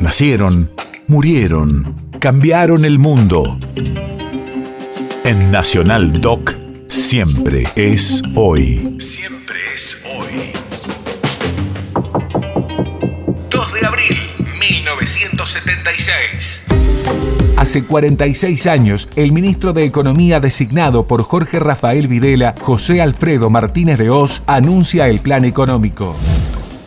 Nacieron, murieron, cambiaron el mundo. En Nacional Doc, siempre es hoy. Siempre es hoy. 2 de abril, 1976. Hace 46 años, el ministro de Economía designado por Jorge Rafael Videla, José Alfredo Martínez de Oz, anuncia el plan económico.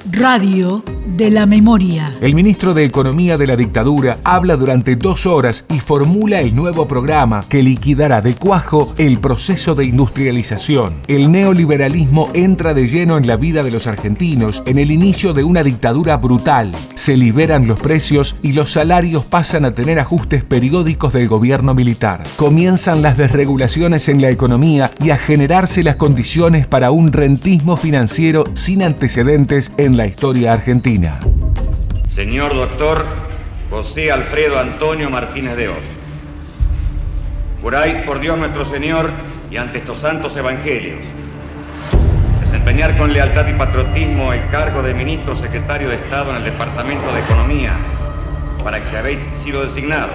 Radio de la memoria. El ministro de Economía de la dictadura habla durante dos horas y formula el nuevo programa que liquidará de cuajo el proceso de industrialización. El neoliberalismo entra de lleno en la vida de los argentinos en el inicio de una dictadura brutal. Se liberan los precios y los salarios pasan a tener ajustes periódicos del gobierno militar. Comienzan las desregulaciones en la economía y a generarse las condiciones para un rentismo financiero sin antecedentes en la historia argentina. Señor doctor José Alfredo Antonio Martínez de Oz. Juráis por Dios nuestro Señor y ante estos santos evangelios desempeñar con lealtad y patriotismo el cargo de ministro secretario de Estado en el Departamento de Economía para que habéis sido designado,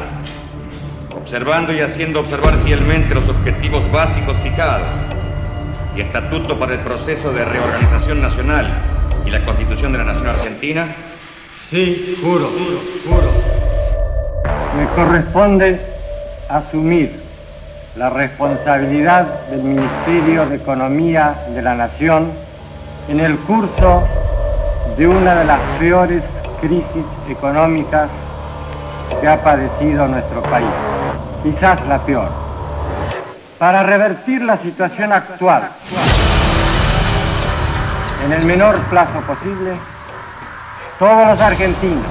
observando y haciendo observar fielmente los objetivos básicos fijados y estatuto para el proceso de reorganización nacional y la Constitución de la Nación Argentina? Sí, juro, juro, juro. Me corresponde asumir la responsabilidad del Ministerio de Economía de la Nación en el curso de una de las peores crisis económicas que ha padecido nuestro país, quizás la peor. Para revertir la situación actual, en el menor plazo posible, todos los argentinos,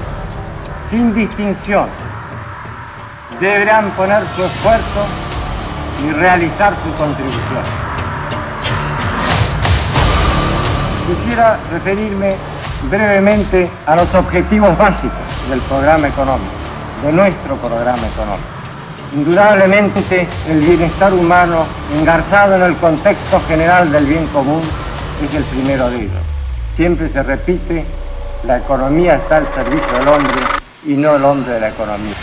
sin distinción, deberán poner su esfuerzo y realizar su contribución. Quisiera referirme brevemente a los objetivos básicos del programa económico, de nuestro programa económico. Indudablemente el bienestar humano, engarzado en el contexto general del bien común, es el primero de ellos. Siempre se repite, la economía está al servicio del hombre y no el hombre de la economía.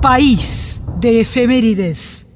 País de efemérides.